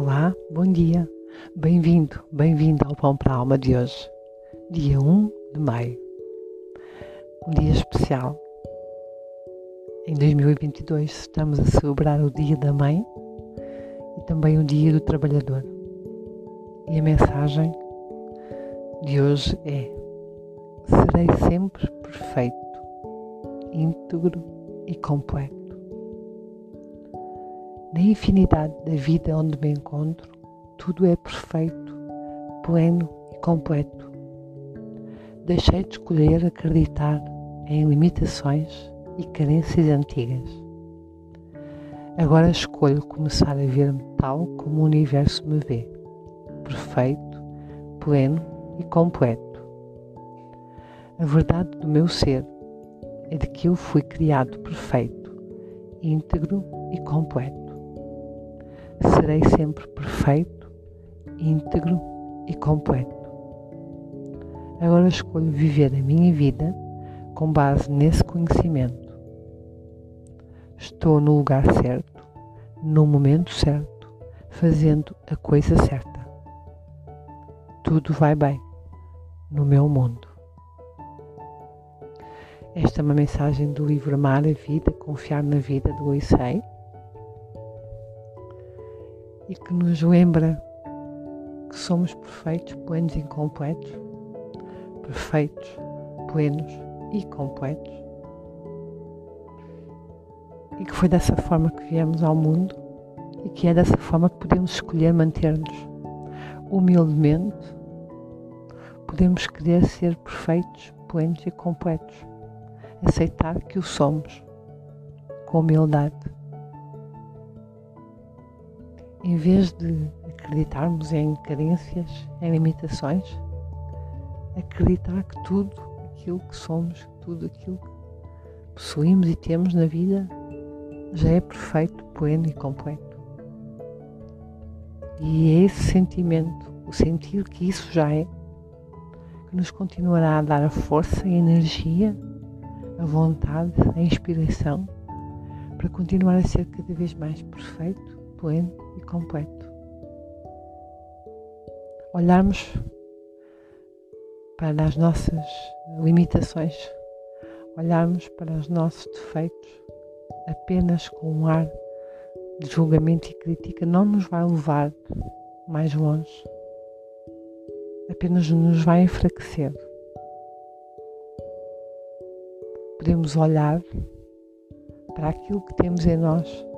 Olá, bom dia. Bem-vindo, bem-vinda ao Pão para a Alma de hoje, dia 1 de maio. Um dia especial. Em 2022 estamos a celebrar o Dia da Mãe e também o Dia do Trabalhador. E a mensagem de hoje é: Serei sempre perfeito, íntegro e completo. Na infinidade da vida onde me encontro, tudo é perfeito, pleno e completo. Deixei de escolher acreditar em limitações e carências antigas. Agora escolho começar a ver-me tal como o universo me vê, perfeito, pleno e completo. A verdade do meu ser é de que eu fui criado perfeito, íntegro e completo serei sempre perfeito, íntegro e completo. Agora escolho viver a minha vida com base nesse conhecimento. Estou no lugar certo, no momento certo, fazendo a coisa certa. Tudo vai bem no meu mundo. Esta é uma mensagem do livro Amar a Vida, Confiar na Vida, do Oisei e que nos lembra que somos perfeitos, plenos e completos. Perfeitos, plenos e completos. E que foi dessa forma que viemos ao mundo e que é dessa forma que podemos escolher manter-nos humildemente. Podemos querer ser perfeitos, plenos e completos. Aceitar que o somos com humildade em vez de acreditarmos em carências, em limitações, acreditar que tudo aquilo que somos, tudo aquilo que possuímos e temos na vida já é perfeito, pleno e completo. E é esse sentimento, o sentir que isso já é, que nos continuará a dar a força a energia, a vontade, a inspiração para continuar a ser cada vez mais perfeito, pleno e completo. Olharmos para as nossas limitações, olharmos para os nossos defeitos apenas com um ar de julgamento e crítica não nos vai levar mais longe, apenas nos vai enfraquecer. Podemos olhar para aquilo que temos em nós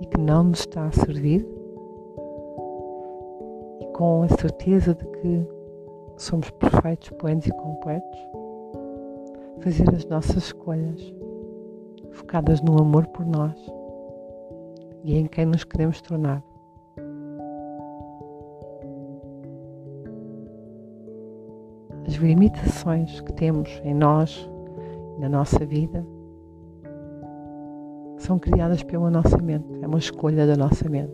e que não nos está a servir, e com a certeza de que somos perfeitos, plenos e completos, fazer as nossas escolhas focadas no amor por nós e em quem nos queremos tornar. As limitações que temos em nós, na nossa vida, são criadas pela nossa mente, é uma escolha da nossa mente.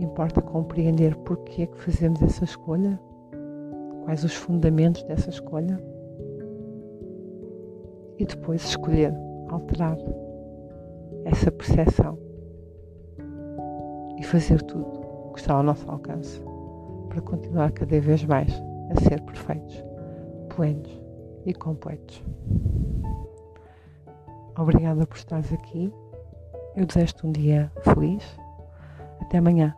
Importa compreender porquê que fazemos essa escolha, quais os fundamentos dessa escolha e depois escolher, alterar essa percepção e fazer tudo o que está ao nosso alcance para continuar cada vez mais a ser perfeitos, plenos e completos. Obrigada por estares aqui. Eu desejo-te um dia feliz. Até amanhã.